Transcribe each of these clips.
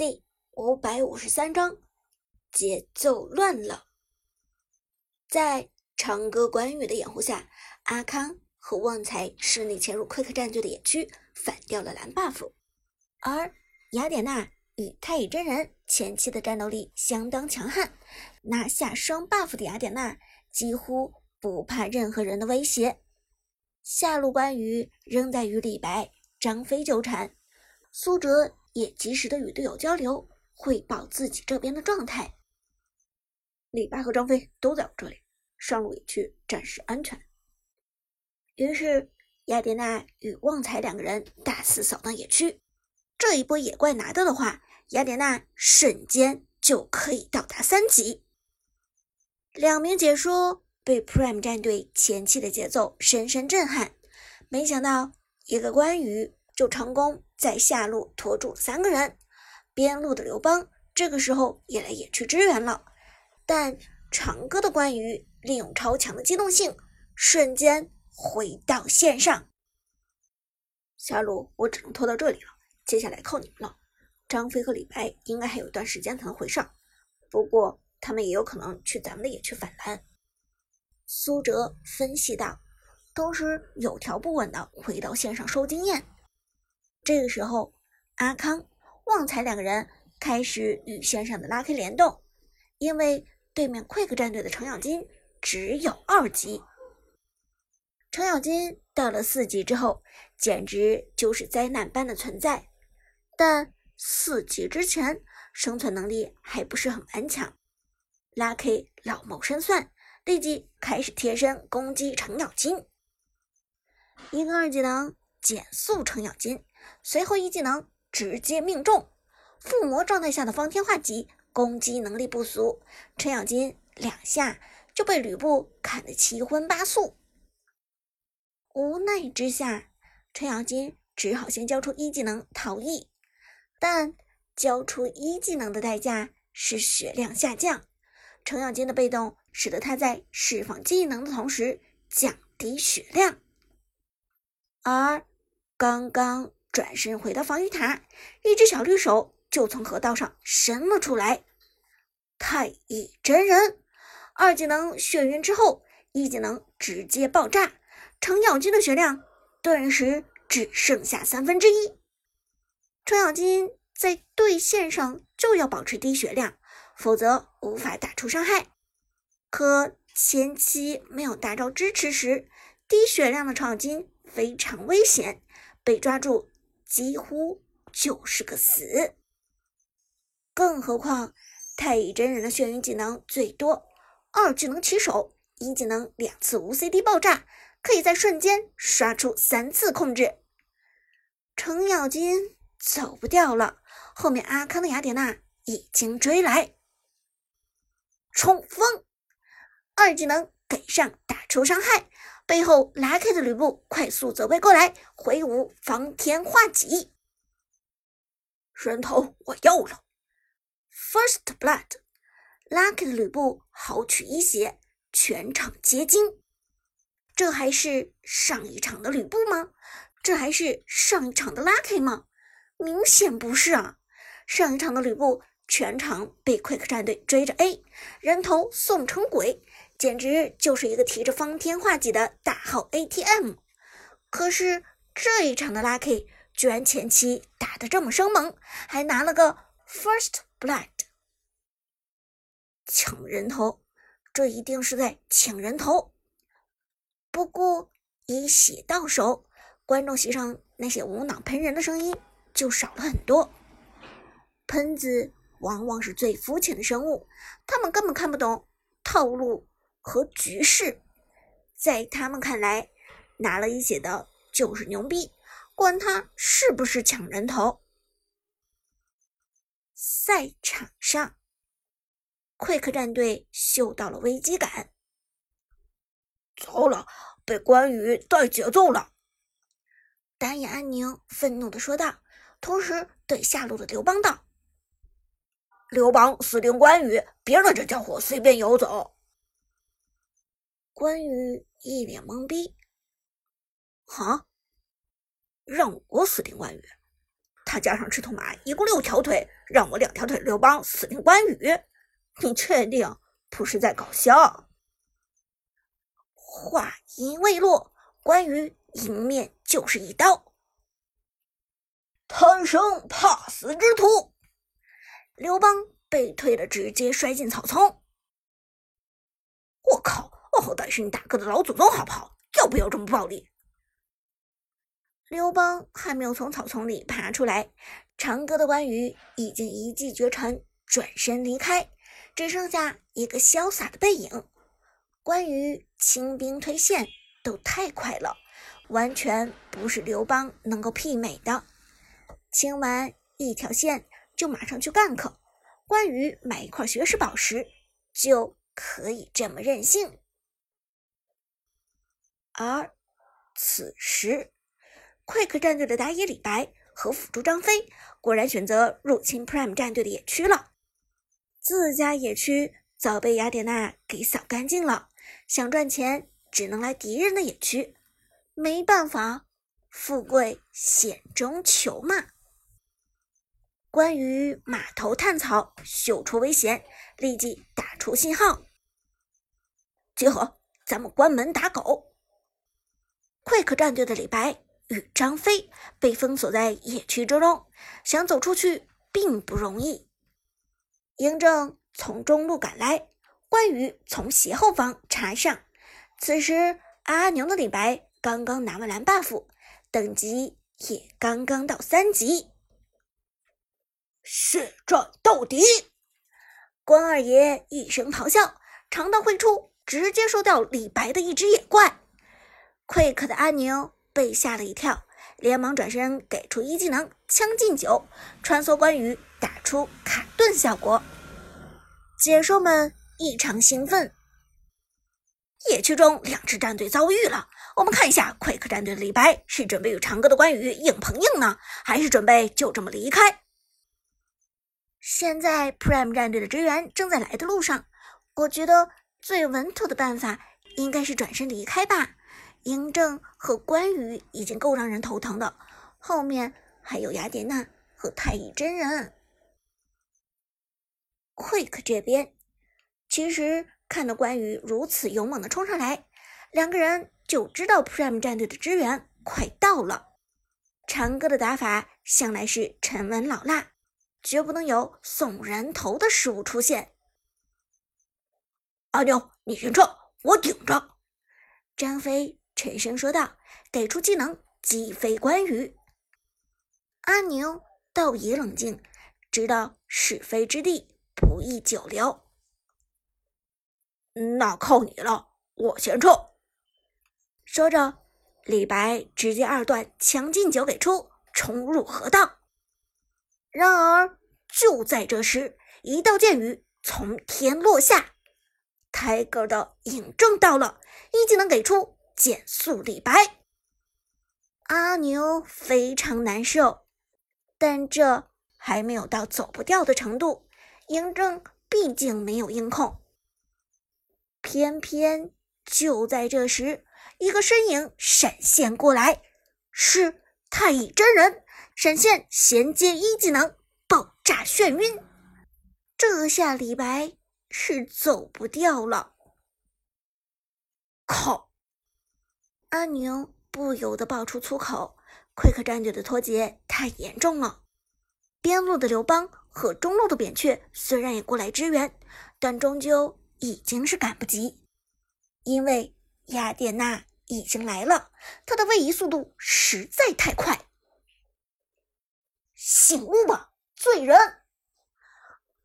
第五百五十三章，节奏乱了。在长歌关羽的掩护下，阿康和旺财顺利潜入奎克战队的野区，反掉了蓝 buff。而雅典娜与太乙真人前期的战斗力相当强悍，拿下双 buff 的雅典娜几乎不怕任何人的威胁。下路关羽仍在与李白、张飞纠缠，苏哲。也及时的与队友交流，汇报自己这边的状态。李白和张飞都在我这里，上路野区暂时安全。于是雅典娜与旺财两个人大肆扫荡野区。这一波野怪拿到的话，雅典娜瞬间就可以到达三级。两名解说被 Prime 战队前期的节奏深深震撼，没想到一个关羽就成功。在下路拖住三个人，边路的刘邦这个时候也来野区支援了，但长歌的关羽利用超强的机动性，瞬间回到线上。下路我只能拖到这里了，接下来靠你们了。张飞和李白应该还有一段时间才能回上，不过他们也有可能去咱们的野区反蓝。苏哲分析道，同时有条不紊的回到线上收经验。这个时候，阿康、旺财两个人开始与线上的拉 K 联动，因为对面 Quick 战队的程咬金只有二级。程咬金到了四级之后，简直就是灾难般的存在。但四级之前，生存能力还不是很顽强。拉 K 老谋深算，立即开始贴身攻击程咬金，一个二技能减速程咬金。随后一技能直接命中，附魔状态下的方天画戟攻击能力不俗，程咬金两下就被吕布砍得七荤八素。无奈之下，程咬金只好先交出一技能逃逸，但交出一技能的代价是血量下降。程咬金的被动使得他在释放技能的同时降低血量，而刚刚。转身回到防御塔，一只小绿手就从河道上伸了出来。太乙真人二技能眩晕之后，一技能直接爆炸，程咬金的血量顿时只剩下三分之一。程咬金在对线上就要保持低血量，否则无法打出伤害。可前期没有大招支持时，低血量的程咬金非常危险，被抓住。几乎就是个死，更何况太乙真人的眩晕技能最多二技能起手，一技能两次无 CD 爆炸，可以在瞬间刷出三次控制。程咬金走不掉了，后面阿康的雅典娜已经追来，冲锋二技能给上打出伤害。背后拉开的吕布快速走位过来，挥舞方天画戟，人头我要了。First blood，拉开的吕布豪取一血，全场皆惊。这还是上一场的吕布吗？这还是上一场的拉开吗？明显不是啊！上一场的吕布全场被 Quick 战队追着 A，人头送成鬼。简直就是一个提着方天画戟的大号 ATM，可是这一场的 Lucky 居然前期打得这么生猛，还拿了个 First Blood，抢人头，这一定是在抢人头。不过一血到手，观众席上那些无脑喷人的声音就少了很多。喷子往往是最肤浅的生物，他们根本看不懂套路。和局势，在他们看来，拿了一血的就是牛逼，管他是不是抢人头。赛场上快客战队嗅到了危机感，糟了，被关羽带节奏了！单眼安宁愤怒的说道，同时对下路的刘邦道：“刘邦死定关羽，别让这家伙随便游走。”关羽一脸懵逼，哈，让我死定关羽？他加上赤兔马一共六条腿，让我两条腿刘邦死定关羽，你确定不是在搞笑？话音未落，关羽迎面就是一刀，贪生怕死之徒。刘邦被推的直接摔进草丛。我靠！我好歹是你大哥的老祖宗，好不好？要不要这么暴力？刘邦还没有从草丛里爬出来，长歌的关羽已经一骑绝尘，转身离开，只剩下一个潇洒的背影。关羽清兵推线都太快了，完全不是刘邦能够媲美的。清完一条线就马上去干克，关羽买一块学识宝石就可以这么任性。而此时。Quick 战队的打野李白和辅助张飞果然选择入侵 Prime 战队的野区了。自家野区早被雅典娜给扫干净了，想赚钱只能来敌人的野区。没办法，富贵险中求嘛。关羽马头探草，嗅出危险，立即打出信号，集合，咱们关门打狗。Quick 战队的李白。与张飞被封锁在野区之中，想走出去并不容易。嬴政从中路赶来，关羽从斜后方插上。此时阿牛的李白刚刚拿完蓝 buff，等级也刚刚到三级。血战到底！关二爷一声咆哮，长刀挥出，直接收掉李白的一只野怪。快客的阿牛。被吓了一跳，连忙转身给出一技能“将进酒”，穿梭关羽，打出卡顿效果。解说们异常兴奋。野区中两支战队遭遇了，我们看一下快克战队的李白是准备与长歌的关羽硬碰硬呢，还是准备就这么离开？现在 Prime 战队的支援正在来的路上，我觉得最稳妥的办法应该是转身离开吧。嬴政和关羽已经够让人头疼的，后面还有雅典娜和太乙真人。Quick 这边其实看到关羽如此勇猛的冲上来，两个人就知道 Prime 战队的支援快到了。长歌的打法向来是沉稳老辣，绝不能有送人头的失误出现。阿牛，你先撤，我顶着。张飞。沉声说道：“给出技能击飞关羽。”阿牛倒也冷静，知道是非之地不宜久留。那靠你了，我先撤。说着，李白直接二段强进酒给出，冲入河道。然而就在这时，一道箭雨从天落下，Tiger 的影正到了，一技能给出。减速李白，阿牛非常难受，但这还没有到走不掉的程度。嬴政毕竟没有硬控，偏偏就在这时，一个身影闪现过来，是太乙真人。闪现衔接一技能爆炸眩晕，这下李白是走不掉了。靠！阿牛不由得爆出粗口：“Quick 战队的脱节太严重了。边路的刘邦和中路的扁鹊虽然也过来支援，但终究已经是赶不及，因为雅典娜已经来了，她的位移速度实在太快。醒悟吧，罪人！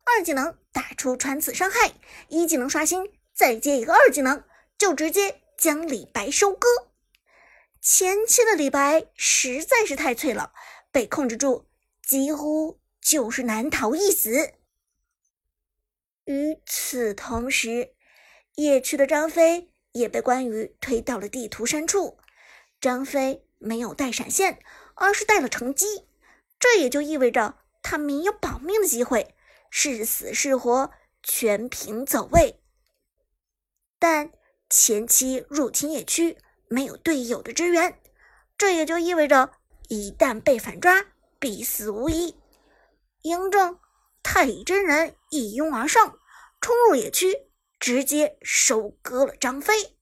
二技能打出穿刺伤害，一技能刷新，再接一个二技能，就直接将李白收割。”前期的李白实在是太脆了，被控制住几乎就是难逃一死。与此同时，野区的张飞也被关羽推到了地图深处。张飞没有带闪现，而是带了乘机，这也就意味着他没有保命的机会，是死是活全凭走位。但前期入侵野区。没有队友的支援，这也就意味着一旦被反抓，必死无疑。嬴政太乙真人一拥而上，冲入野区，直接收割了张飞。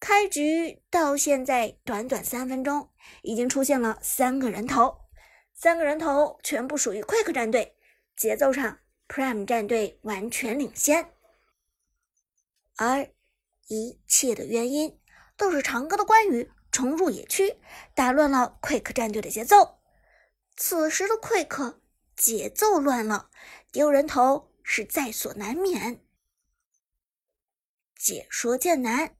开局到现在短短三分钟，已经出现了三个人头，三个人头全部属于 Quick 战队，节奏上 Prime 战队完全领先。而一切的原因都是长歌的关羽冲入野区，打乱了 Quick 战队的节奏。此时的 Quick 节奏乱了，丢人头是在所难免。解说剑南，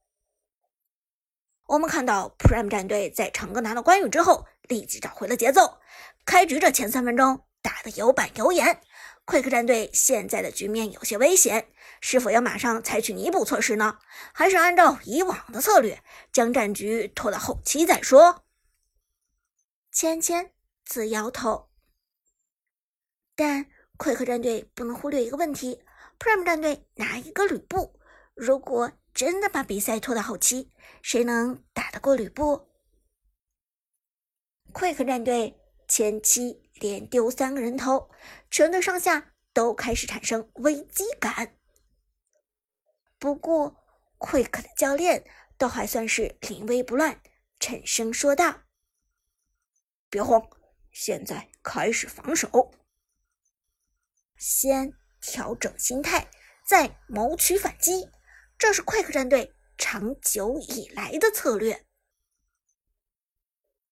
我们看到 Prime 战队在长歌拿到关羽之后，立即找回了节奏。开局这前三分钟打得有板有眼，Quick 战队现在的局面有些危险，是否要马上采取弥补措施呢？还是按照以往的策略，将战局拖到后期再说？芊芊自摇头。但快克战队不能忽略一个问题：Prime 战队拿一个吕布，如果真的把比赛拖到后期，谁能打得过吕布？快克战队前期连丢三个人头，全队上下都开始产生危机感。不过，Quick 的教练倒还算是临危不乱，沉声说道：“别慌，现在开始防守。”先调整心态，再谋取反击，这是快克战队长久以来的策略。